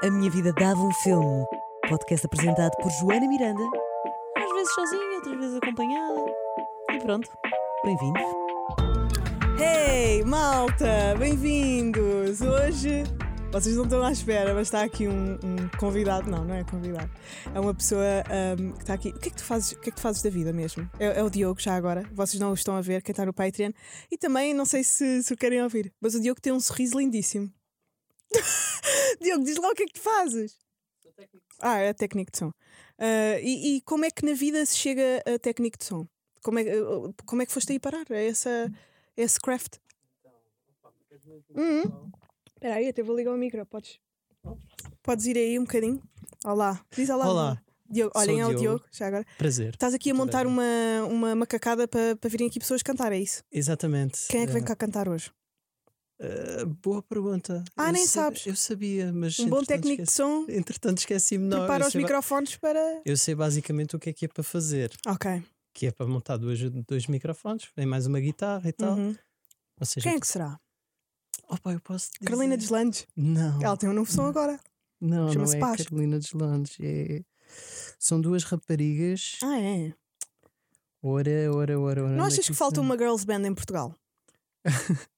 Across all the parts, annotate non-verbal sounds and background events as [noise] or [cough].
A Minha Vida Dava um Filme. Podcast apresentado por Joana Miranda. Às vezes sozinha, outras vezes acompanhada. E pronto, bem-vindos. Hey, malta! Bem-vindos! Hoje, vocês não estão à espera, mas está aqui um, um convidado. Não, não é convidado. É uma pessoa um, que está aqui. O que é que tu fazes, o que é que tu fazes da vida mesmo? É, é o Diogo, já agora. Vocês não o estão a ver, quem está no Patreon. E também, não sei se, se o querem ouvir, mas o Diogo tem um sorriso lindíssimo. [laughs] Diogo, diz lá o que é que tu fazes. Ah, é técnico de som. Ah, e, e como é que na vida se chega a técnico de som? Como é, uh, como é que foste aí parar? É essa, é esse craft? Uhum. Espera aí, até vou ligar o micro. Podes, podes ir aí um bocadinho? Olá. Diz olá. Olá. Diogo, olhem, é o Diogo. Diogo, já agora. Prazer. Estás aqui a montar uma, uma macacada para para virem aqui pessoas cantar, é isso? Exatamente. Quem é que vem Eh, cá cantar hoje? Eh, boa pergunta. Ah, Eu nem sa- sabes. Eu sabia, mas. Um bom técnico de esqueci- som, Entretanto, esqueci-me. Não, prepara os microfones para. eu sei basicamente o que é que é para fazer. Ok. Que é para montar dois, dois microfones, vem mais uma guitarra e tal. Uhum. Ou seja, Quem é que será? Opa, eu posso dizer... Carolina Deslandes. Não, Ela tem um novo som agora. não, não chama-se é Paz. Carolina Deslandes. É... São duas raparigas. Ah, é? Ora, ora, ora, ora. Não é achas que falta isso- uma girls band em Portugal? [laughs]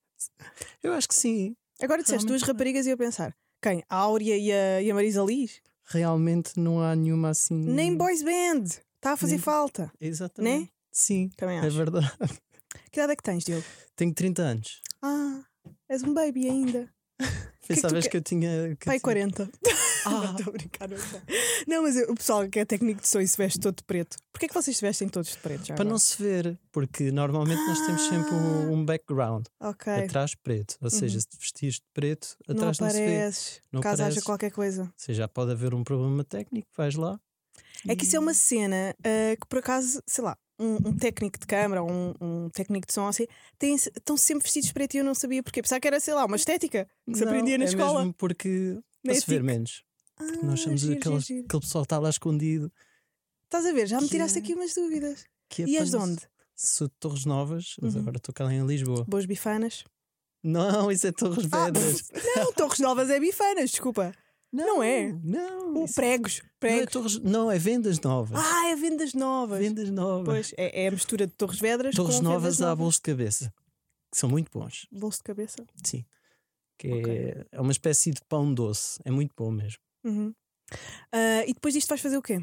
Eu acho que sim. Agora disseste duas Realmente. raparigas e eu pensar. Quem? A Áurea e a, e a Marisa Liz? Realmente não há nenhuma assim. Nem boys band. Está a fazer Nem- falta. Exatamente. Né? Sim, Também é acho. verdade. Que idade é que tens, Diogo? Tenho 30 anos. Ah, és um baby ainda. [laughs] que Pensavas quer- que, eu tinha. Que Pai, tinha- 40. [laughs] Ah. Não estou a brincar, não sei. Não, mas eu- o pessoal que é técnico de som e se veste todo de preto. Porquê que vocês se vestem todos de preto? Já Para agora? não se ver, porque normalmente nós temos sempre um, um background Ok. atrás preto. Ou seja, Uhum. se vestires de preto, Não atrás não, se vê. Ou. Não caso haja qualquer coisa. seja, pode haver um problema técnico, vais lá. É que isso é uma cena ah, que por acaso, sei lá, um, um técnico de câmara ou um, um técnico de som assim, tem, estão sempre vestidos de preto e eu não sabia porquê. Pensava que era, sei lá, uma estética que se Não, aprendia na é escola. Mesmo porque para se ver ética. menos. Ah, Nós somos giro, aquele, giro, aquele pessoal que está lá escondido. Estás a ver? Já me que tiraste é- aqui umas dúvidas. Que é E para és de não onde? Sou de Torres Novas, mas Uhum. agora estou cá em Lisboa. Boas bifanas. Não, isso é Torres Ah, Vedras. não, Torres Novas é bifanas, desculpa. Não é? Não. Um isso- pregos. Não é, Pregos. Torres, não, é vendas novas. Ah, é vendas novas. vendas novas. Pois, é, é a mistura de Torres Vedras Torres com novas vendas há novas. bolos de cabeça, que são muito bons. Bolso de cabeça. Sim. Que Ok. é, é uma espécie de pão doce. É muito bom mesmo. Uhum. Ah, e depois disto vais fazer o quê?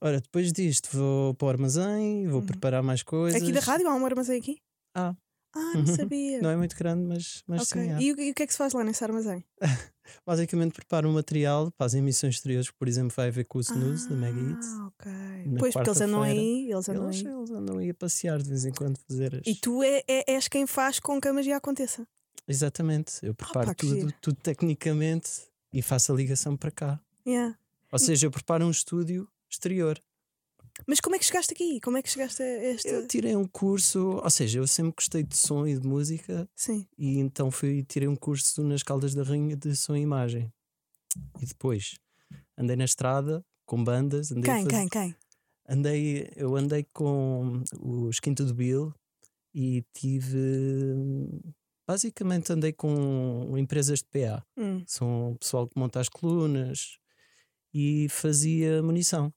Ora, depois disto vou para o armazém, vou Uhum. preparar mais coisas. Aqui da rádio há um armazém aqui? Ah. Ah, não sabia. Não é muito grande, mas, mas Ok. sim. há. E, o, e o que é que se faz lá nesse armazém? [laughs] Basicamente preparo um material para as emissões exteriores, por exemplo, vai haver com o Snooze da Mega. Ah, ok. na Pois, porque eles andam aí, eles andam Eles, aí. eles andam aí a passear de vez em quando fazer as... E tu é, é- és quem faz com que a magia aconteça. Exatamente, eu preparo pá, que tudo, tudo tecnicamente e faço a ligação para cá. Yeah. Ou seja, eu preparo um estúdio exterior. Mas como é que chegaste aqui? Como é que chegaste a este. Eu tirei um curso, ou seja, eu sempre gostei de som e de música Sim. e então fui tirei um curso nas Caldas da Rainha de som e imagem. E depois andei na estrada com bandas, andei Quem, fazer- quem, quem? Andei, eu andei com os Quinto do Bill e tive basicamente andei com empresas de PA. Hum. São o pessoal que monta as colunas e fazia munição.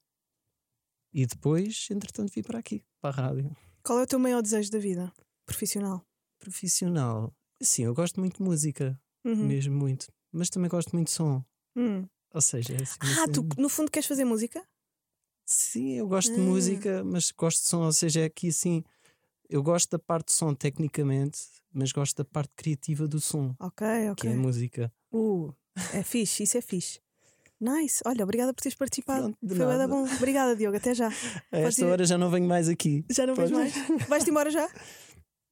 E depois, entretanto, vim para aqui, para a rádio. Qual é o teu maior desejo da vida? Profissional. Profissional. Sim, eu gosto muito de música, Uhum. mesmo muito. Mas também gosto muito de som. Hum. Ou seja, é assim, Ah, tu cena- no fundo queres fazer música? Sim, eu gosto de Ah. música, mas gosto de som. Ou seja, é aqui assim. Eu gosto da parte de som tecnicamente, mas gosto da parte criativa do som, Ok, que ok. é a música. Uh, é fixe, isso é fixe. Nice. Olha, obrigada por teres participado. Pronto, Foi nada. bom. Obrigada, Diogo. Até já. [laughs] A esta ir- hora já não venho mais aqui. Já não vês mais? Vais-te embora já? [laughs]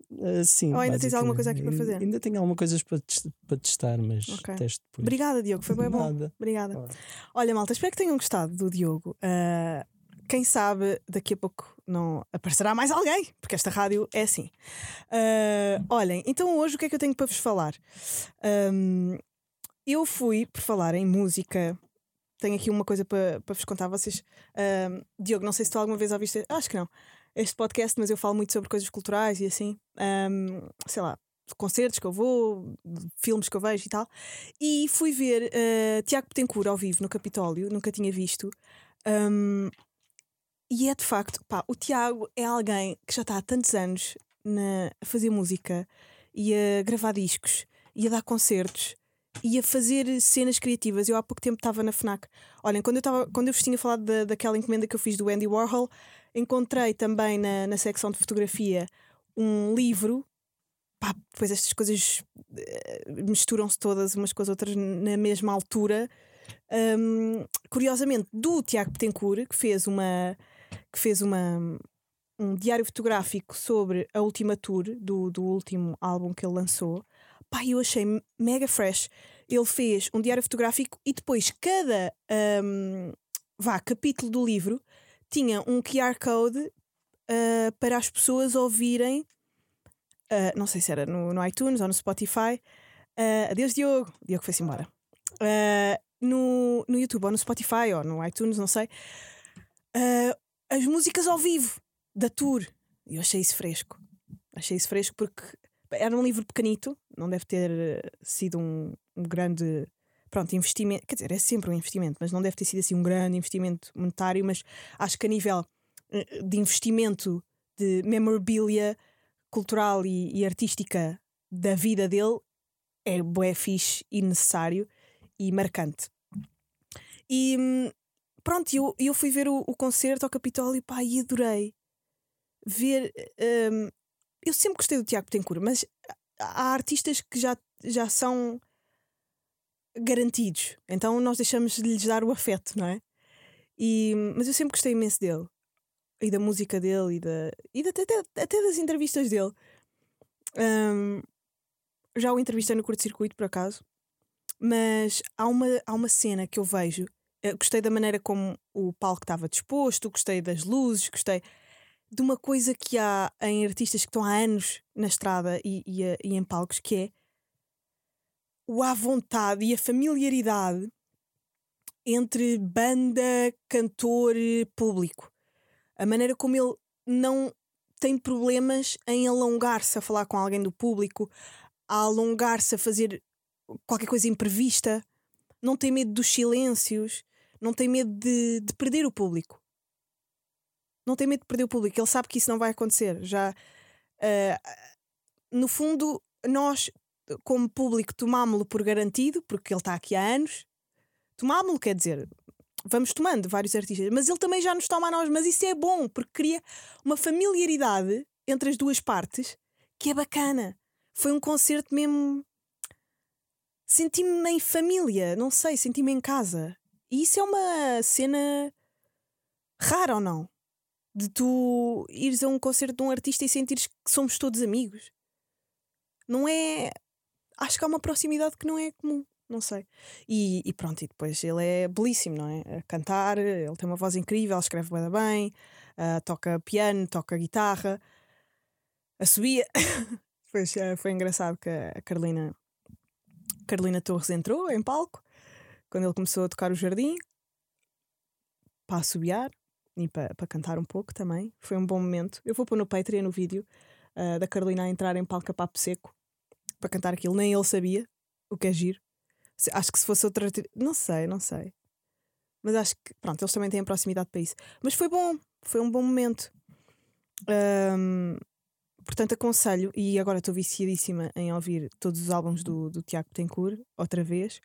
Ah, sim. Ou ainda tens alguma coisa aqui para fazer? Ainda tenho alguma coisa para, para testar, mas Ok. testo depois. Obrigada, Diogo. Foi bem bom. Obrigada. Ora. Olha, malta, espero que tenham gostado do Diogo. Ah, quem sabe daqui a pouco não aparecerá mais alguém, porque esta rádio é assim. Ah, olhem, então hoje o que é que eu tenho para vos falar? Ahm, eu fui, por falar em música, tenho aqui uma coisa para, para vos contar. Vocês, ahm, Diogo, não sei se tu alguma vez ouviste, acho que não, este podcast, mas eu falo muito sobre coisas culturais e assim. Ahm, sei lá, concertos que eu vou, filmes que eu vejo e tal. E fui ver uh, Tiago Betancourt ao vivo no Capitólio, nunca tinha visto. Um, e é de facto, pá, o Tiago é alguém que já está há tantos anos na, a fazer música e a gravar discos e a dar concertos e a fazer cenas criativas. Eu há pouco tempo estava na FNAC. Olhem, quando eu, tava, quando eu vos tinha falado da, daquela encomenda que eu fiz do Andy Warhol, encontrei também na, na secção de fotografia um livro pá, depois estas coisas uh, misturam-se todas umas com as outras na mesma altura. Um, curiosamente, do Tiago Betancourt, que fez uma que fez uma um diário fotográfico sobre a última tour do, do último álbum que ele lançou. Pá, eu achei mega fresh. Ele fez um diário fotográfico e depois cada um, vá, capítulo do livro tinha um QR Code uh, para as pessoas ouvirem Uh, não sei se era no, no, iTunes ou no Spotify. Uh, adeus, Diogo. Diogo foi-se embora. Uh, no, no YouTube ou no Spotify ou no iTunes, não sei. as músicas ao vivo da tour. Eu achei isso fresco. Achei isso fresco porque era um livro pequenito, não deve ter sido um, um grande pronto, investimento, quer dizer, é sempre um investimento, mas não deve ter sido assim um grande investimento monetário, mas acho que a nível de investimento de memorabilia cultural e, e artística da vida dele é bué fixe e necessário e marcante. E pronto, eu, eu fui ver o, o concerto ao Capitólio pá, e adorei ver. Um, eu sempre gostei do Tiago Betancourt, mas há artistas que já, já são garantidos, então nós deixamos de lhes dar o afeto, não é? E, mas eu sempre gostei imenso dele e da música dele e, da, e da, até, até das entrevistas dele. Um, já o entrevistei no curto-circuito, por acaso, mas há uma, há uma cena que eu vejo. Eu gostei da maneira como o palco estava disposto, gostei das luzes, gostei de uma coisa que há em artistas que estão há anos na estrada e, e, e em palcos, que é o à vontade e a familiaridade entre banda, cantor, público a maneira como ele não tem problemas em alongar-se a falar com alguém do público, a alongar-se a fazer qualquer coisa imprevista, não tem medo dos silêncios, não tem medo de, de perder o público. Não tem medo de perder o público, ele sabe que isso não vai acontecer. Já uh, no fundo, nós, como público, tomámo-lo por garantido, porque ele está aqui há anos. Tomámo-lo quer dizer, vamos tomando vários artistas, mas ele também já nos toma a nós, mas isso é bom, porque cria uma familiaridade entre as duas partes que é bacana. Foi um concerto mesmo. Senti-me em família, não sei, senti-me em casa. E isso é uma cena rara ou não? De tu ires a um concerto de um artista e sentires que somos todos amigos. Não é. Acho que há uma proximidade que não é comum não sei. E, e, pronto, e depois ele é belíssimo, não é? A cantar, ele tem uma voz incrível, escreve bem, bem uh, toca piano, toca guitarra, assobia. [laughs] depois uh, foi engraçado que a Carolina, Carolina Torres entrou em palco quando ele começou a tocar o jardim para assobiar e para, para cantar um pouco também. Foi um bom momento. Eu vou pôr no Patreon no vídeo uh, da Carolina a entrar em palco a papo seco para cantar aquilo. Nem ele sabia, o que é giro. Acho que se fosse outra. Não sei, não sei. Mas acho que, pronto, eles também têm proximidade para isso. Mas foi bom, foi um bom momento. Um, portanto, aconselho, e agora estou viciadíssima em ouvir todos os álbuns do, do Tiago Betancourt, outra vez.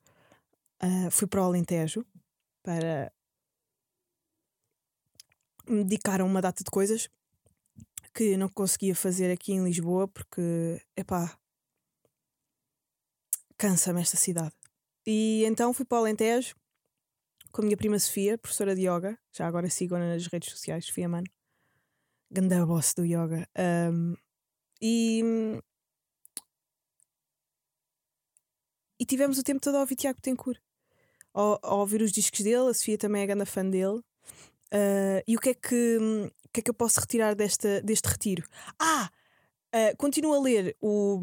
Uh, fui para o Alentejo para me dedicar a uma data de coisas que não conseguia fazer aqui em Lisboa porque, epá, cansa-me esta cidade. E então fui para o Alentejo com a minha prima Sofia, professora de yoga. Já agora sigo nas redes sociais, Sofia Mano. Ganda boss do yoga. Um, e, e tivemos o tempo todo a ouvir Tiago Tencourt. A, a ouvir os discos dele, a Sofia também é grande fã dele. Uh, e o que é que, que é que eu posso retirar desta, deste retiro? Ah! Uh, continuo a ler o,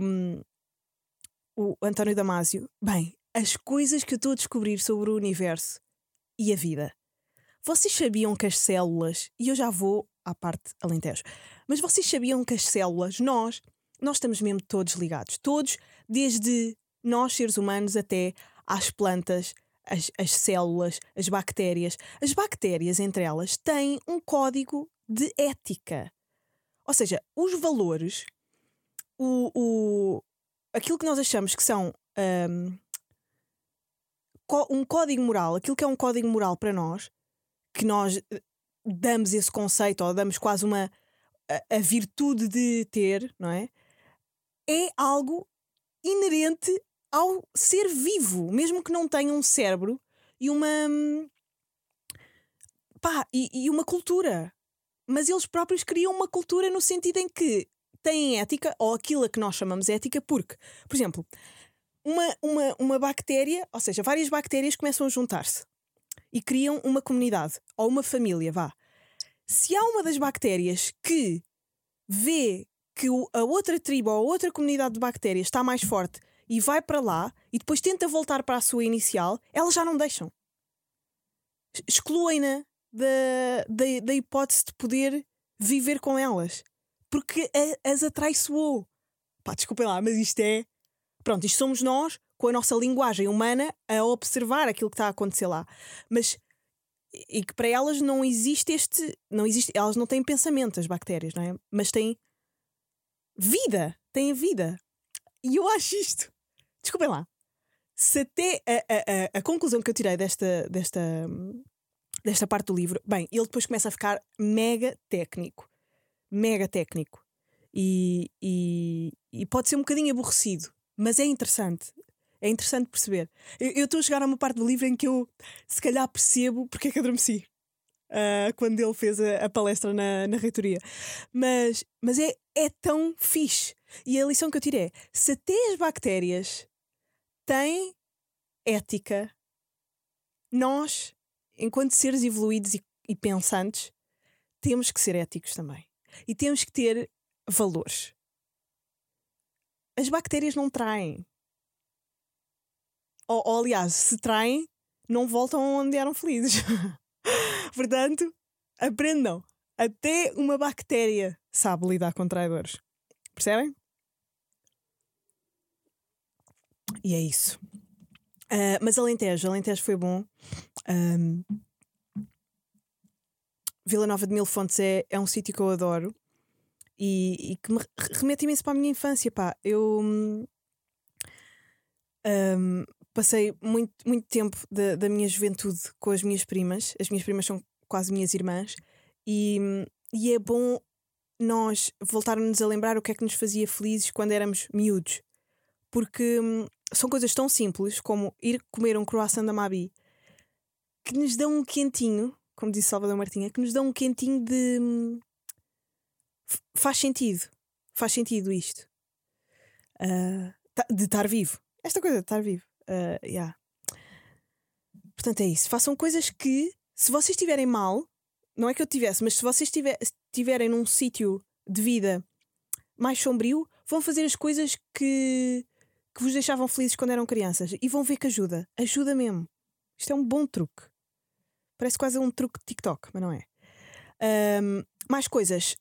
o António Damasio. Bem, as coisas que eu estou a descobrir sobre o universo e a vida. Vocês sabiam que as células, e eu já vou à parte alentejo, mas vocês sabiam que as células, nós nós estamos mesmo todos ligados. Todos, desde nós, seres humanos, até às plantas, as, as células, as bactérias. As bactérias, entre elas, têm um código de ética. Ou seja, os valores, o, o, aquilo que nós achamos que são um, um código moral, aquilo que é um código moral para nós, que nós eh, damos esse conceito ou damos quase uma a, a virtude de ter, não é? É algo inerente ao ser vivo, mesmo que não tenha um cérebro e uma pá, e, e uma cultura. Mas eles próprios criam uma cultura no sentido em que têm ética, ou aquilo a que nós chamamos ética, porque, por exemplo, uma, uma, uma bactéria, ou seja, várias bactérias começam a juntar-se e criam uma comunidade ou uma família, vá. Se há uma das bactérias que vê que a outra tribo ou a outra comunidade de bactérias está mais forte e vai para lá e depois tenta voltar para a sua inicial, elas já não deixam. Excluem-na da, da, da hipótese de poder viver com elas porque a, as atraiçoou. Pá, desculpem lá, mas isto é. Pronto, isto somos nós, com a nossa linguagem humana, a observar aquilo que está a acontecer lá. Mas. E que para elas não existe este. Não existe, elas não têm pensamento, as bactérias, não é? Mas têm vida. Têm vida. E eu acho isto. Desculpem lá. Se até a, a, a, conclusão que eu tirei desta, desta, desta parte do livro, bem, ele depois começa a ficar mega técnico mega técnico e, e, e, pode ser um bocadinho aborrecido, mas é interessante. É interessante perceber. Eu estou a chegar a uma parte do livro em que eu, se calhar, percebo porque é que adormeci uh, quando ele fez a, a, palestra na, na reitoria. Mas, mas é, é tão fixe. E a lição que eu tirei é: se até as bactérias têm ética, nós, enquanto seres evoluídos e, e pensantes, temos que ser éticos também e temos que ter valores. As bactérias não traem. Ou, ou aliás, se traem, não voltam onde eram felizes. [laughs] Portanto, aprendam. Até uma bactéria sabe lidar com traidores. Percebem? E é isso. Uh, mas Alentejo, Alentejo foi bom. Um, Vila Nova de Mil Fontes é, é um sítio que eu adoro e, e, que me remete imenso para a minha infância. Pá. Eu um, passei muito, muito tempo da, da minha juventude com as minhas primas. As minhas primas são quase minhas irmãs, e, e é bom nós voltarmos a lembrar o que é que nos fazia felizes quando éramos miúdos. Porque hum, são coisas tão simples como ir comer um croissant da Mabi que nos dão um quentinho como disse Salvador Martinha, que nos dão um quentinho de. Hum, faz sentido. Faz sentido isto. Uh, de estar vivo. Esta coisa de estar vivo. Uh, yeah. Portanto, é isso. Façam coisas que, se vocês estiverem mal, não é que eu tivesse, mas se vocês estiverem num sítio de vida mais sombrio, vão fazer as coisas que, que vos deixavam felizes quando eram crianças e vão ver que ajuda. Ajuda mesmo. Isto é um bom truque. Parece quase um truque de TikTok, mas não é. Um, mais coisas.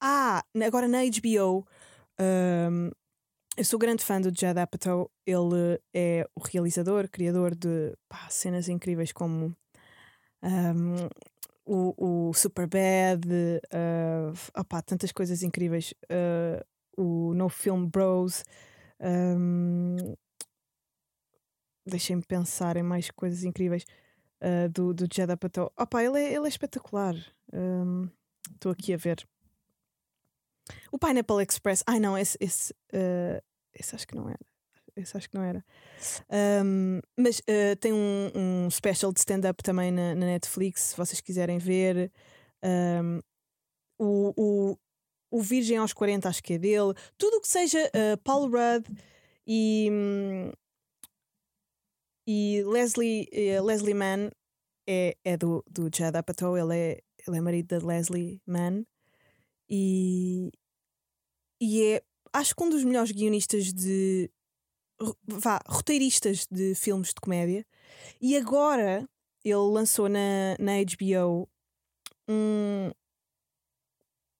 Ah, agora na HBO. Um, eu sou grande fã do Judd Apatow. Ele é o realizador, criador de pá, cenas incríveis como um, o, o Superbad, uh, opá, tantas coisas incríveis. Uh, o No Film Bros. Um, Deixem-me pensar em mais coisas incríveis uh, do, do Jedi Patel. Opa, ele é, ele é espetacular. Estou um, aqui a ver. O Pineapple Express. Ai não, esse, esse, uh, esse acho que não era. Esse acho que não era. Um, mas uh, tem um, um special de stand-up também na, na, Netflix, se vocês quiserem ver. Um, o, o, o Virgem aos 40, acho que é dele. Tudo o que seja uh, Paul Rudd e, hum, e Leslie, uh, Leslie Mann é, é do, do Judd Apatow, ele é, ele é marido da Leslie Mann e, e é, acho que um dos melhores guionistas de. vá, roteiristas de filmes de comédia. E agora ele lançou na, na HBO um,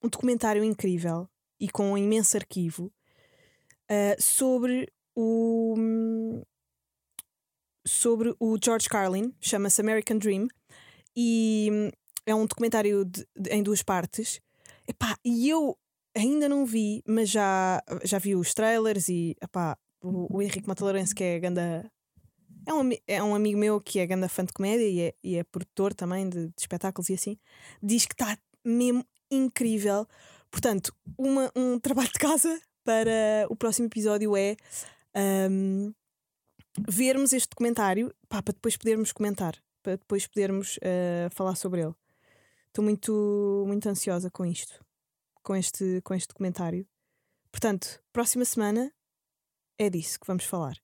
um documentário incrível e com um imenso arquivo uh, sobre o sobre o George Carlin, chama-se American Dream, e hum, é um documentário de, de, em duas partes. Epá, e eu ainda não vi, mas já, já vi os trailers e epá, o, o Henrique Matalourense, que é ganda. É um, é um amigo meu que é ganda fã de comédia e é, e é produtor também de, de espetáculos e assim. Diz que está mesmo incrível. Portanto, uma, um [laughs] trabalho de casa para o próximo episódio é um, vermos este documentário pá, para depois podermos comentar, para depois podermos uh, falar sobre ele. Estou muito, muito ansiosa com isto, com este, com este documentário. Portanto, próxima semana é disso que vamos falar.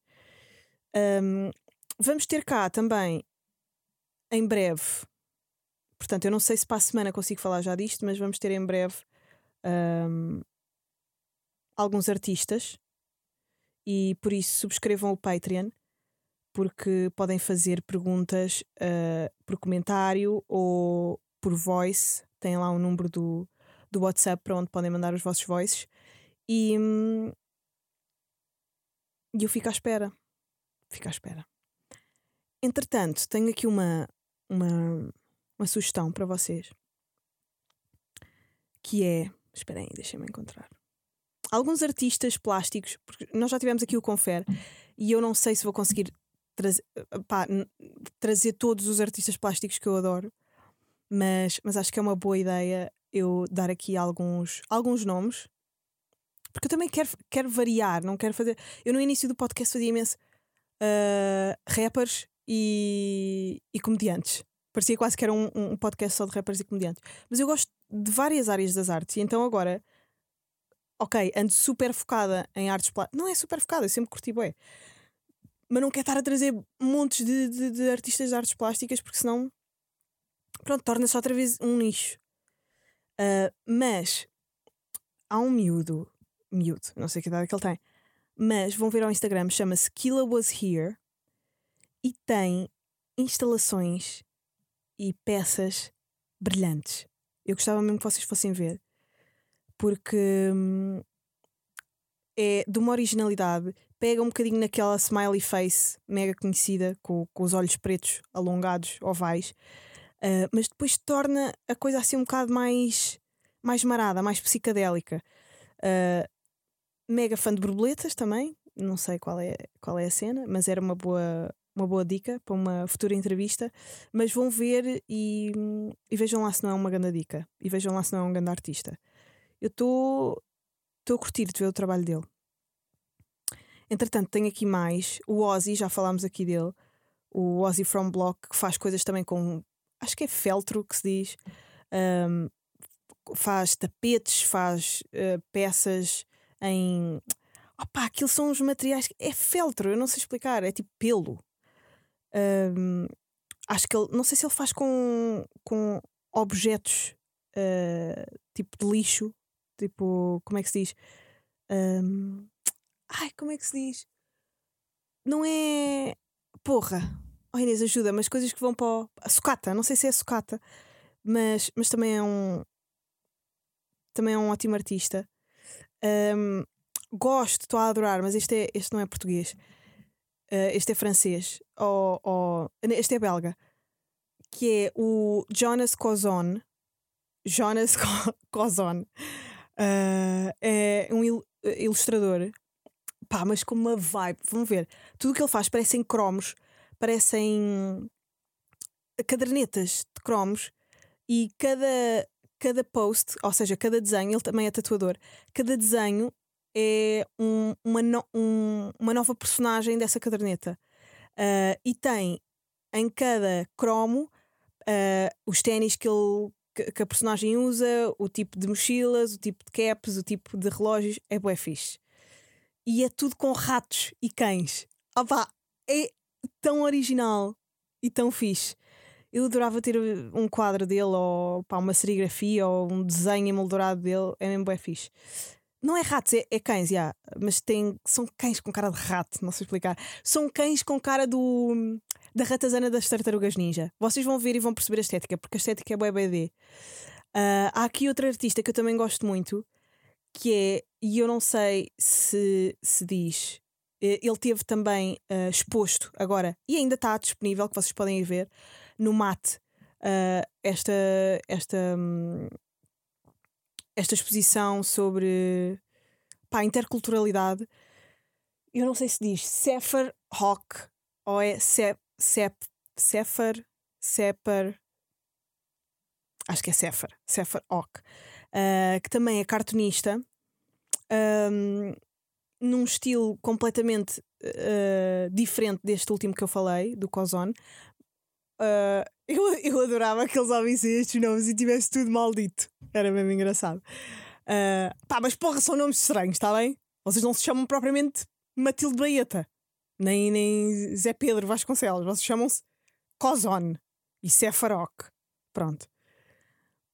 Um, vamos ter cá também, em breve, portanto, eu não sei se para a semana consigo falar já disto, mas vamos ter em breve um, alguns artistas e por isso subscrevam o Patreon porque podem fazer perguntas uh, por comentário ou por voice. Tem lá um número do, do WhatsApp para onde podem mandar os vossos voices. E, hum, eu fico à espera. Fico à espera. Entretanto, tenho aqui uma, uma, uma sugestão para vocês. Que é. Esperem aí, deixem-me encontrar. Alguns artistas plásticos, porque nós já tivemos aqui o Confer, e eu não sei se vou conseguir trazer, pá, trazer todos os artistas plásticos que eu adoro mas, mas acho que é uma boa ideia eu dar aqui alguns, alguns nomes, porque eu também quero, quero variar, não quero fazer. Eu no início do podcast fazia imenso uh, rappers e, e comediantes. Parecia quase que era um, um podcast só de rappers e comediantes. Mas eu gosto de várias áreas das artes, e então agora, ok, ando super focada em artes plásticas. Não é super focada, eu sempre curti bem. Mas não quero estar a trazer montes de, de, de artistas de artes plásticas, porque senão pronto, torna-se outra vez um nicho. Uh, mas há um miúdo, miúdo, não sei que idade é que ele tem, mas vão ver ao Instagram, chama-se Killa Was Here e tem instalações e peças brilhantes. Eu gostava mesmo que vocês fossem ver, porque hum, é de uma originalidade. Pega um bocadinho naquela smiley face mega conhecida, com, com os olhos pretos alongados, ovais, Uh, mas depois torna a coisa assim um bocado mais, mais marada, mais psicadélica. Uh, mega fã de borboletas também, não sei qual é, qual é a cena, mas era uma boa, uma boa dica para uma futura entrevista. Mas vão ver e, e vejam lá se não é uma grande dica e vejam lá se não é um grande artista. Eu estou a curtir de ver o trabalho dele. Entretanto, tenho aqui mais o Ozzy, já falámos aqui dele, o Ozzy From Block, que faz coisas também com acho que é feltro que se diz. Um, faz tapetes, faz uh, peças em. Opa, aquilo são os materiais. É feltro, eu não sei explicar, é tipo pelo. Um, acho que ele. Não sei se ele faz com, com objetos uh, tipo de lixo. Tipo, como é que se diz? Um, ai, como é que se diz? Não é. Porra, Oh Inês, ajuda, mas coisas que vão para o... a sucata, não sei se é sucata, mas, mas também é um também é um ótimo artista. Um, gosto, estou a adorar, mas este, é, este não é português. Uh, este é francês. Ou, este é belga. Que é o Jonas Cozon. Jonas [laughs] Cozon. Uh, é um il ilustrador. Pá, mas com uma vibe. Vamos ver. Tudo o que ele faz parecem cromos parecem cadernetas de cromos e cada, cada post, ou seja, cada desenho, ele também é tatuador, cada desenho é um, uma, no, um, uma nova personagem dessa caderneta. Uh, e tem em cada cromo uh, os ténis que, ele, que, que, a personagem usa, o tipo de mochilas, o tipo de caps, o tipo de relógios. É bué fixe. E é tudo com ratos e cães. Opa, é tão original e tão fixe. Eu adorava ter um quadro dele, ou pá, uma serigrafia, ou um desenho emoldurado dele. É mesmo bem fixe. Não é ratos, é, é cães, já, mas tem, são cães com cara de rato, não sei explicar. São cães com cara do da ratazana das tartarugas ninja. Vocês vão ver e vão perceber a estética, porque a estética é bem BD. Uh, há aqui outra artista que eu também gosto muito, que é, e eu não sei se se diz, eh, ele teve também eh, exposto agora, e ainda está disponível, que vocês podem ver, no MAT, eh, esta, esta, hum, esta exposição sobre pá, interculturalidade. Eu não sei se diz Sefer Rock ou é Sep, Sep, Sefer, Sefer, acho que é Sefer, Sefer Ock, uh, que também é cartunista, um, num estilo completamente uh, diferente deste último que eu falei, do Cozone. Uh, [laughs] eu, eu adorava que eles ouvissem estes nomes e tivesse tudo maldito. Era mesmo engraçado. Uh, pá, mas porra, são nomes estranhos, está bem? Vocês não se chamam propriamente Matilde Baeta, nem, nem Zé Pedro Vasconcelos, vocês chamam-se Cozone e Sefarok. Pronto.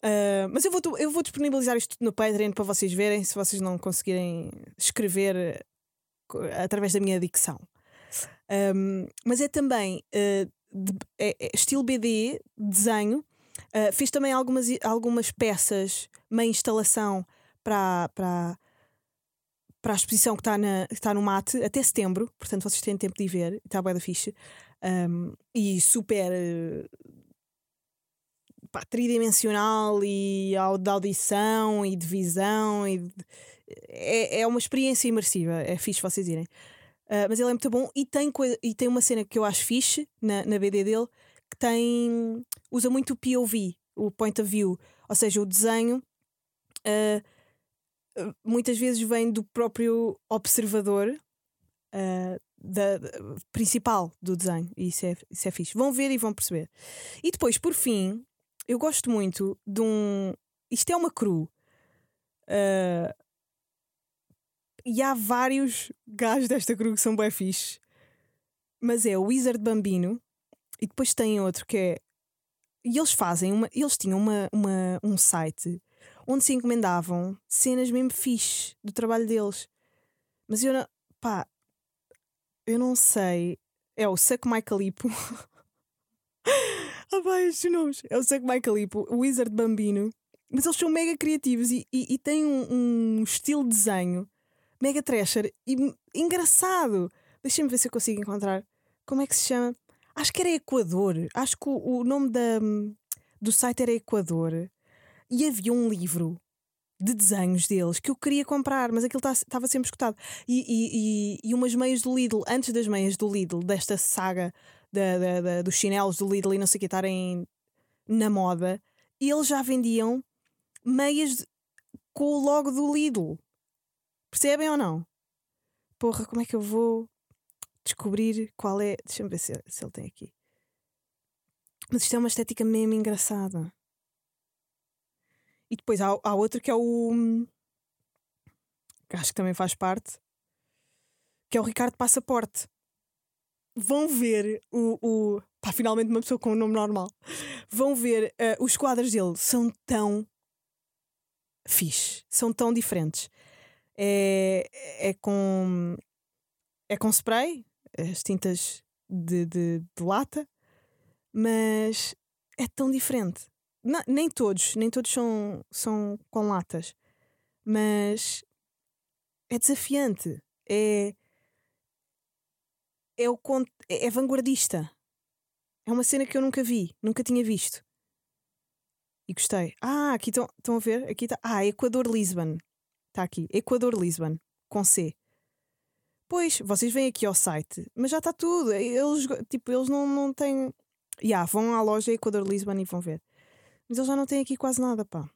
Uh, mas eu vou, eu vou disponibilizar isto no Patreon para vocês verem se vocês não conseguirem escrever através da minha dicção. Um, mas é também uh, de, é, é estilo BD, desenho. Uh, fiz também algumas, algumas peças, meia instalação para, para, para a exposição que está, na, que está no mate até setembro, portanto vocês têm tempo de ir ver, está bem da ficha. Um, e super pá, tridimensional e de audição e de visão e de, é, é uma experiência imersiva, é fixe vocês irem. Uh, mas ele é muito bom e tem, coisa, e tem uma cena que eu acho fixe na, na BD dele que tem usa muito o POV, o point of view, ou seja, o desenho uh, muitas vezes vem do próprio observador uh, da, da, principal do desenho, e isso é, isso é fixe. Vão ver e vão perceber. E depois, por fim, eu gosto muito de um. Isto é uma cru. Uh, e há vários gajos desta cru que são bem fixe. Mas é o Wizard Bambino. E depois tem outro que é. E eles fazem uma. Eles tinham uma, uma, um site onde se encomendavam cenas mesmo fixe do trabalho deles. Mas eu não. Pá. Eu não sei. É o Suck My Calipo. [laughs] Ah, vai, estes nomes. É o Suck My Calipo, o Wizard Bambino. Mas eles são mega criativos e, e, e têm um, um, estilo de desenho mega trasher e engraçado. Deixa-me ver se eu consigo encontrar. Como é que se chama? Acho que era Equador. Acho que o, o nome da, do site era Equador. E havia um livro de desenhos deles que eu queria comprar, mas aquilo estava sempre escutado. E, e, e, umas meias do Lidl, antes das meias do Lidl, desta saga da, da, da, dos chinelos do Lidl e não sei o que estarem na moda, eles já vendiam meias com o logo do Lidl. Percebem ou não? Porra, como é que eu vou descobrir qual é. Deixa-me ver se, se ele tem aqui. Mas isto é uma estética mesmo engraçada. E depois há, há outro que é o. que acho que também faz parte. Que é o Ricardo Passaporte vão ver o. o pá, finalmente uma pessoa com um nome normal. Vão ver uh, os quadros dele são tão fixe, são tão diferentes. É, é com. É com spray, as tintas de, de, de lata, mas é tão diferente. Não, nem todos, nem todos são, são com latas, mas é desafiante. É, é, o, é, é vanguardista. É uma cena que eu nunca vi, nunca tinha visto. E gostei. Ah, aqui estão, a ver? Aqui está. Ah, Equador Lisbon. Está aqui. Equador Lisbon. Com C. Pois, vocês vêm aqui ao site, mas já está tudo. Eles, tipo, eles não, não têm. Já, yeah, vão à loja Equador Lisbon e vão ver. Mas eles já não têm aqui quase nada, pá.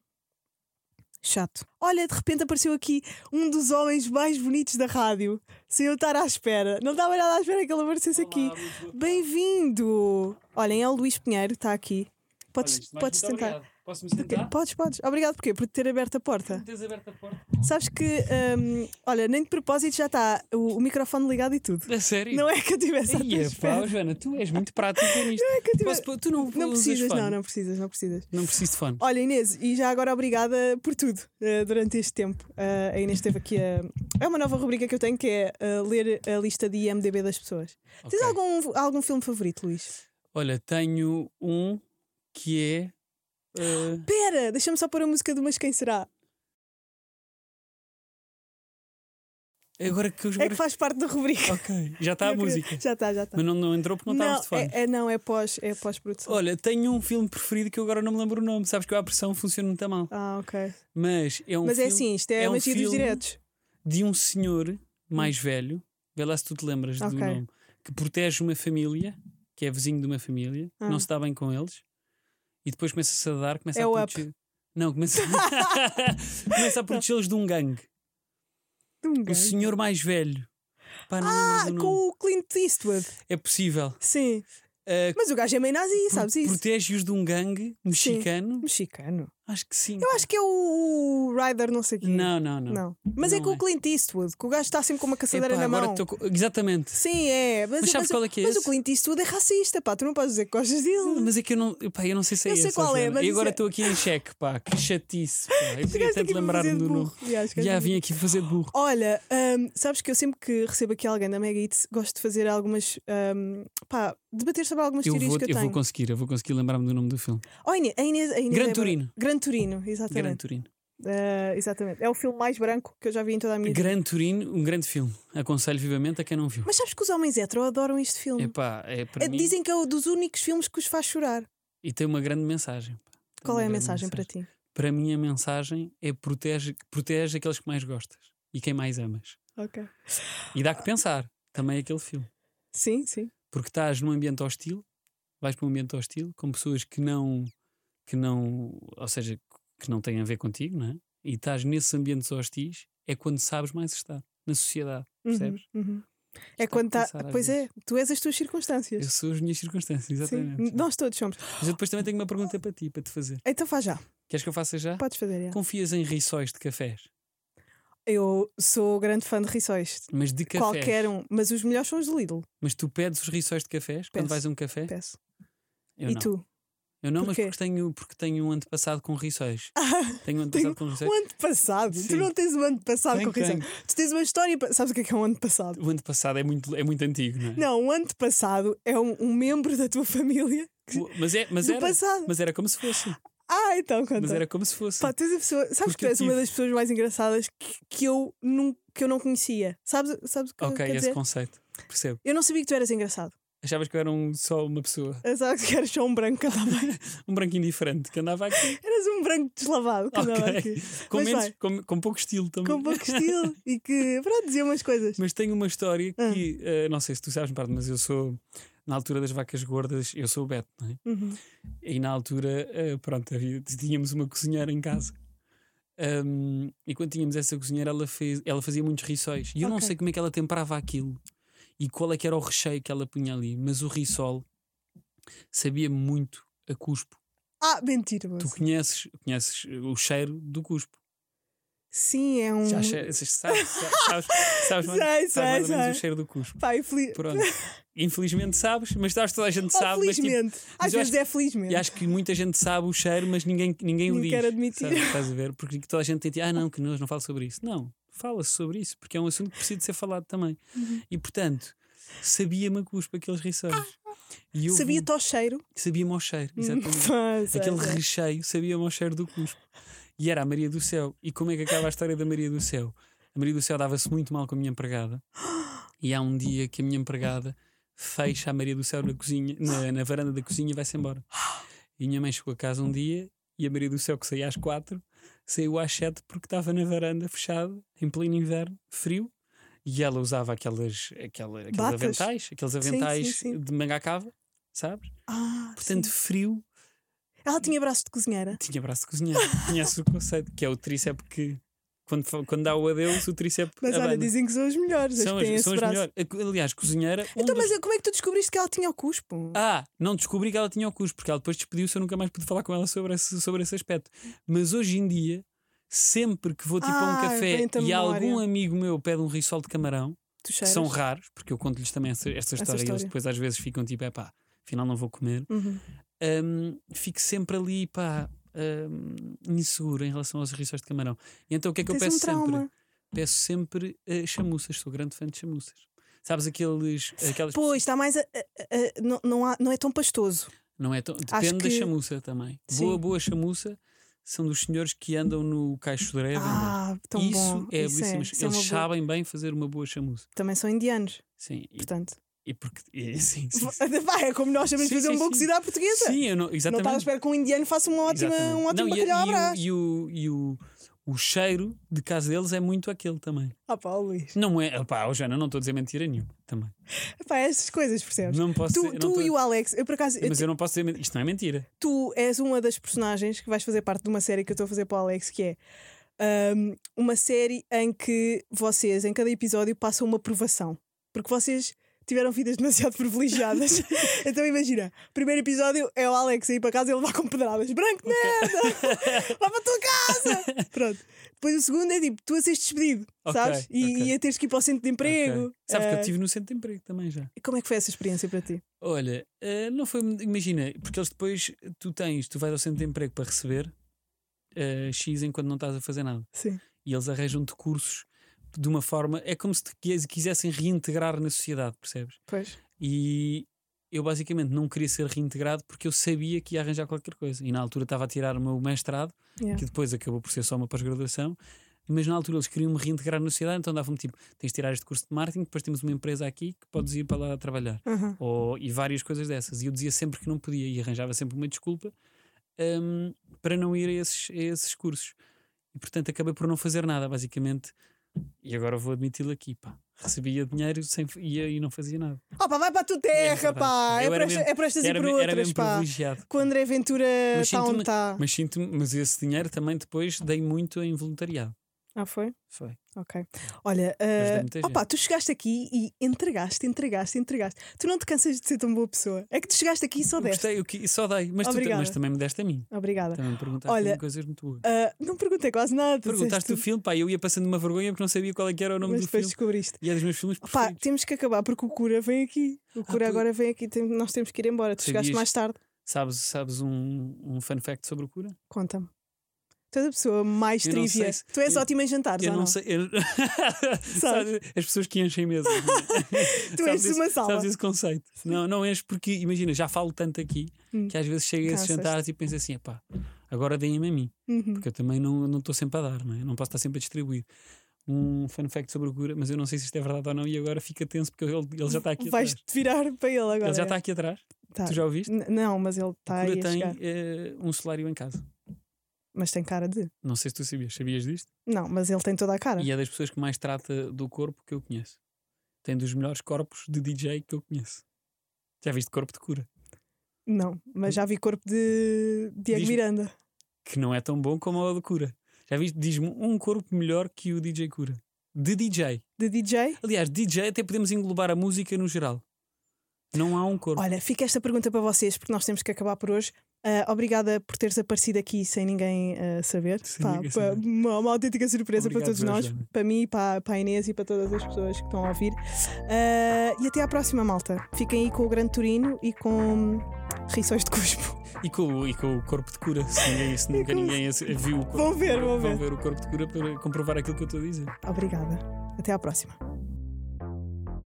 Chato. Olha, de repente apareceu aqui um dos homens mais bonitos da rádio, sem eu estar à espera. Não estava nada à espera que ele aparecesse Olá, aqui. Bem-vindo! Olhem, é o Luís Pinheiro, está aqui. Podes, Olha, podes tentar. Obrigado. Posso-me sentar? Podes, podes. Obrigado porquê? por ter aberto a porta. Por teres aberto a porta. Sabes que, um, olha, nem de propósito já está o, o, microfone ligado e tudo. É sério? Não é que eu tivesse a Ia, pá, Joana, tu és muito prática nisto. Não é que eu tivesse... Posso, tu não, não precisas, não, não precisas, não precisas. Não preciso de fone. Olha, Inês, e já agora obrigada por tudo uh, durante este tempo. Uh, a Inês esteve aqui a. É uma nova rubrica que eu tenho que é uh, ler a lista de IMDB das pessoas. Okay. Tens algum, algum filme favorito, Luís? Olha, tenho um que é Uh... Pera, deixa-me só pôr a música do Mas Quem Será? Agora que os É que faz parte da rubrica. Ok, já [laughs] está a música. Já está, já está. Mas não, não entrou porque não estávamos de fone. é, é- não, é pós, é pós-produção. Olha, tenho um filme preferido que eu agora não me lembro o nome. Sabes que eu a pressão funciona muito mal. Ah, ok. Mas é um Mas é filme assim, isto é, é a um magia dos diretos. de um senhor mais velho, vê lá se tu te lembras do Ok. nome, que protege uma família, que é vizinho de uma família, Ah. não se dá bem com eles, e depois começa-se a dar, começa É a o proteger. Não, começa, [laughs] começa a protegê-los de um gangue. De um O gajo. senhor mais velho. Pá, Ah, com o Clint Eastwood. É possível. Sim. Ah, Mas o gajo é meio nazi, sabes isso? Protege-os de um gangue mexicano. Mexicano. Acho que sim. Eu acho que é o Ryder, não sei o quê. Não, não, não. Não. Mas é Não com é. o Clint Eastwood, que o gajo está sempre com uma caçadeira Epá, na mão. tô co- Exatamente. Sim, é. Mas, Mas sabes mas o- qual é que é Mas o esse? Clint Eastwood é racista, pá. Tu não podes dizer que gostas dele. Mas é que eu não, pá, eu não sei se é Eu sei esse, qual é, mas E agora é- estou aqui em xeque, pá, que chatice. Pá. Eu [laughs] queria tanto lembrar-me do nome. Já, vim aqui fazer burro. Olha, hum, sabes que eu sempre que recebo aqui alguém da Mega Eats gosto de fazer algumas. hum, pá, debater sobre algumas Eu teorias vou, que eu eu tenho. vou conseguir, eu vou conseguir lembrar-me do nome do filme. A Inês, a Inês, a Inês Gran é- Turino. Gran Turino, exatamente. Gran Turino. Ah, exatamente. É o filme mais branco que eu já vi em toda a minha vida. Gran Turino, um grande filme. Aconselho vivamente a quem não viu. Mas sabes que os homens hetero adoram este filme. Epá, é para Eh, mim. Dizem que é um dos únicos filmes que os faz chorar. E tem uma grande mensagem. Qual é a grande mensagem para ti? Para mim, a mensagem é protege, protege aqueles que mais gostas e quem mais amas. Ok. E dá que pensar também aquele filme. Sim, sim. Porque estás num ambiente hostil, vais para um ambiente hostil com pessoas que não, que não, ou seja, que não têm a ver contigo, não é? E estás nesses ambientes hostis, é quando sabes mais estar na sociedade, Uhum, percebes? uhum. É Está quando tá. às Pois é, tu és as tuas Eu circunstâncias. sou as minhas circunstâncias, Sim. exatamente. Nós todos somos. Mas eu depois também tenho uma pergunta para ti, para te fazer. Então faz já. Queres que eu faça já? Podes fazer. já. Confias em riçóis de cafés? Eu sou grande fã de rissóis. Mas de cafés? Qualquer um. Mas os melhores são os do Lidl. Mas tu pedes os riçóis de cafés quando Peço. vais a um café? Peço. Eu e não. tu? Eu não, Porquê? mas porque tenho, porque tenho um antepassado com riçóis. [laughs] Tenho um antepassado com riçóis. O ano passado. Tu Sim. não tens o ano passado Tenho, com rissóis. Tu tens uma história. Sabes o que é que é um ano passado? O antepassado é muito, é muito antigo, não é? Não, o ano passado é um, um membro da tua família O- Mas, é, mas, era, passado. mas era como se fosse. Ah, então conta. Mas era como se fosse. Pá, tu és a pessoa, sabes Porque que tu és uma tive- das pessoas mais engraçadas que, que eu, nun- que eu não conhecia. Sabes, sabes o que ok, esse dizer? conceito. Percebo. Eu não sabia que tu eras engraçado. Achavas que eu era um, só uma pessoa. Sabia que eras só um branco que andava aqui. [laughs] Um branquinho diferente que andava aqui. Eras um branco deslavado que andava Ok. aqui. Com, Mas menos, com, com pouco estilo também. Com pouco estilo [laughs] e que, pronto, dizia umas coisas. Mas tenho uma história Ah. que, eh, não sei se tu sabes, Bárbara, mas eu sou, na altura das vacas gordas, eu sou o Beto, não é? Uhum. E na altura, eh, pronto, havia- [laughs] tínhamos uma cozinheira em casa. Ahm, e quando tínhamos essa cozinheira, ela, fez, ela fazia muitos riçóis. E eu não Ok. sei como é que ela temperava aquilo e qual é que era o recheio que ela punha ali, mas o rissol sabia muito a cuspo. Ah, mentira, Tu moço. conheces, conheces o cheiro do cuspo. Sim, é um. Já sabes, sabes, [laughs] sabes, sabes, mais- Sei, sabes sei, o cheiro do cuspo. Pá, infeliz... Pronto. [laughs] Infelizmente sabes, mas sabes, toda a gente Oh, sabe. Mas, tipo, felizmente. mas Às vezes é felizmente. e acho que muita gente sabe o cheiro, mas ninguém, ninguém o Nem diz. quer admitir. sabe? Estás a ver? [laughs] Porque toda a gente tem tipo, ah, não, que nós não fala sobre isso. Não, fala-se sobre isso, porque é um assunto que precisa de ser falado também. Uhum. E portanto, sabia-me a cuspo aqueles riçóis. E eu Sabia-te ao cheiro? sabia-me ao cheiro, exatamente. [laughs] Pá, sei, Aquele sei. recheio sabia-me ao cheiro do cuspo. E era a Maria do Céu. E como é que acaba a história da Maria do Céu? A Maria do Céu dava-se muito mal com a minha empregada. E há um dia que a minha empregada fecha a Maria do Céu na cozinha, na, na varanda da cozinha e vai-se embora. E minha mãe chegou a casa um dia e a Maria do Céu, que saía às quatro, saiu às sete porque estava na varanda fechada, em pleno inverno, frio. E ela usava aquelas, aquela, aqueles Batas. aventais, aqueles sim, aventais sim. de manga cava, sabes? Ah, Portanto, sim. frio, Ela tinha braço de cozinheira. tinha braço de cozinheiro. Conhece o conceito, que é o tríceps que, quando, quando dá o adeus, o tríceps Mas olha, dizem que são as melhores. são as, são braço. melhores. Aliás, cozinheira. um Então, dos- mas como é que tu descobriste que ela tinha o cuspo? Ah, não descobri que ela tinha o cuspo, porque ela depois despediu-se, eu nunca mais pude falar com ela sobre esse, sobre esse aspecto. Mas hoje em dia, sempre que vou tipo a um Ah, café e algum amigo meu pede um risol de camarão, são raros, porque eu conto-lhes também essa, esta história, e eles história. depois às vezes ficam tipo, é pá, afinal não vou comer. Uhum. hum, fico sempre ali, pá, hum, inseguro em relação aos rissóis de camarão. E então o que é que eu Tens peço um sempre? Peço sempre eh, chamuças, sou grande fã de chamuças. Sabes aqueles. Aquelas, Pois, está mais. A, a- a- não, não, há- não é tão pastoso. Não é tão, depende da que- chamuça também. Sim. Boa, boa chamuça são dos senhores que andam no Caixo de. Ah, tão isso bom. é Isso belíssimo. isso é Eles boa- sabem bem fazer uma boa chamuça. Também são indianos, Sim, e, portanto. E porque. e- [laughs] sim, sim, sim. Pá, é como nós sabemos fazer um bom sim. cozido à portuguesa. Sim, eu não, não exatamente. à espera que um indiano faça uma ótima, Exatamente. um ótimo Não, e- bacalhau à e, o, e, o, e o, o cheiro de casa deles é muito aquele também. Ah, pá, Luís. Não é. Pá, oh, Jana, não estou a dizer mentira nenhuma também. Pá, estas coisas, percebes? Não posso Tu, dizer, tu não tô- e o Alex, eu por acaso, eu Mas eu não posso dizer. Isto não é mentira. tu és uma das personagens que vais fazer parte de uma série que eu estou a fazer para o Alex, que é ahm, uma série em que vocês, em cada episódio, passam uma provação. Porque vocês tiveram vidas demasiado [laughs] privilegiadas. [laughs] então imagina, primeiro episódio é o Alex ir para casa e ele vai com pedradas. Branco de merda! [laughs] vai para a tua casa! Pronto. Depois o segundo é tipo, tu a seres despedido, Ok, sabes? E, ok. e a teres que ir para o centro de emprego. Ok. Sabes que eu estive no centro de emprego também já. Como é que foi essa experiência para ti? Olha, eh, não foi. Imagina, porque eles depois tu tens, tu vais ao centro de emprego para receber eh, X enquanto não estás a fazer nada. Sim. E eles arranjam-te cursos de uma forma. É como se te quis- quisessem reintegrar na sociedade, percebes? Pois. E eu basicamente não queria ser reintegrado porque eu sabia que ia arranjar qualquer coisa. E na altura estava a tirar o meu mestrado, Yeah. que depois acabou por ser só uma pós-graduação. Mas na altura eles queriam me reintegrar na sociedade, então davam-me tipo: tens de tirar este curso de marketing, depois temos uma empresa aqui que podes ir para lá trabalhar. Aham. Ou, e várias coisas dessas. E eu dizia sempre que não podia e arranjava sempre uma desculpa hum, para não ir a esses, a esses cursos. E portanto acabei por não fazer nada, basicamente. E agora vou admiti-lo aqui, pá. Recebia dinheiro sem, ia e não fazia nada. Oh, pá, vai para a tua É terra, verdade. pá! É esta- mesmo- é por estas e por me- era outras, mesmo pá. Com o André Ventura está onde está. Mas, sinto mas esse dinheiro também depois dei muito em voluntariado. Ah, foi? Foi. Ok. Olha, uh, opa, tu chegaste aqui e entregaste, entregaste, entregaste. Tu não te cansas de ser tão boa pessoa. É que tu chegaste aqui e só deste. Gostei, eu que- só dei. Mas, tu, mas também me deste a mim. Obrigada. Também me perguntaste Olha, coisas muito boas. Uh, não perguntei quase nada. Perguntaste o filme, pá, eu ia passando uma vergonha porque não sabia qual é que era o nome mas do depois filme. descobriste. E é dos meus filmes Pá, preferidos. temos que acabar porque o cura vem aqui. O cura pois. agora vem aqui. nós temos que ir embora. Tu chegaste Sabias- mais tarde. Sabes, sabes um, um fun fact sobre o cura? Conta-me. Tu és a pessoa mais Eu trivia. se- Tu és eu- ótima em jantares, Eu não, não? sei. eu- [laughs] Sabes, as pessoas que enchem mesmo. [laughs] Tu esse, uma sala. Sabes esse conceito? Não, não és porque, imagina, já falo tanto aqui Hum. que às vezes chega a esses jantares e penso assim: pá, agora deem-me a mim, Uhum. porque eu também não não estou sempre a dar, não é? Não posso estar sempre a distribuir. Um fun fact sobre o cura, mas eu não sei se isto é verdade ou não, e agora fica tenso porque ele, ele já está aqui atrás. Vais-te virar para ele mas tem cara de. Não sei se tu sabias. Sabias disto? Não, mas ele tem toda a cara. E é das pessoas que mais trata do corpo que eu conheço. Tem dos melhores corpos de DJ que eu conheço. Já viste corpo de cura? Não, mas já vi corpo de Diego Diz- Miranda. Que não é tão bom como o de cura. Já viste? Diz-me um corpo melhor que o DJ cura. De DJ. De DJ? Aliás, DJ até podemos englobar a música no geral. Não há um corpo. Olha, fica esta pergunta para vocês, porque nós temos que acabar por hoje. Ah, obrigada por teres aparecido aqui sem ninguém ah, saber. Sem Pá, ninguém pá, uma, uma autêntica surpresa Obrigado, para todos nós, Joana. para mim, para, para a Inês e para todas as pessoas que estão a ouvir. Ah, e até à próxima, malta. Fiquem aí com o Grande Turino e com rições de cuspo. E, com, e com o corpo de cura. Se, ninguém, se [laughs] nunca com- ninguém viu o corpo Vão de ver, cura, vão ver. vão ver o corpo de cura para comprovar aquilo que eu estou a dizer. Obrigada. Até à próxima.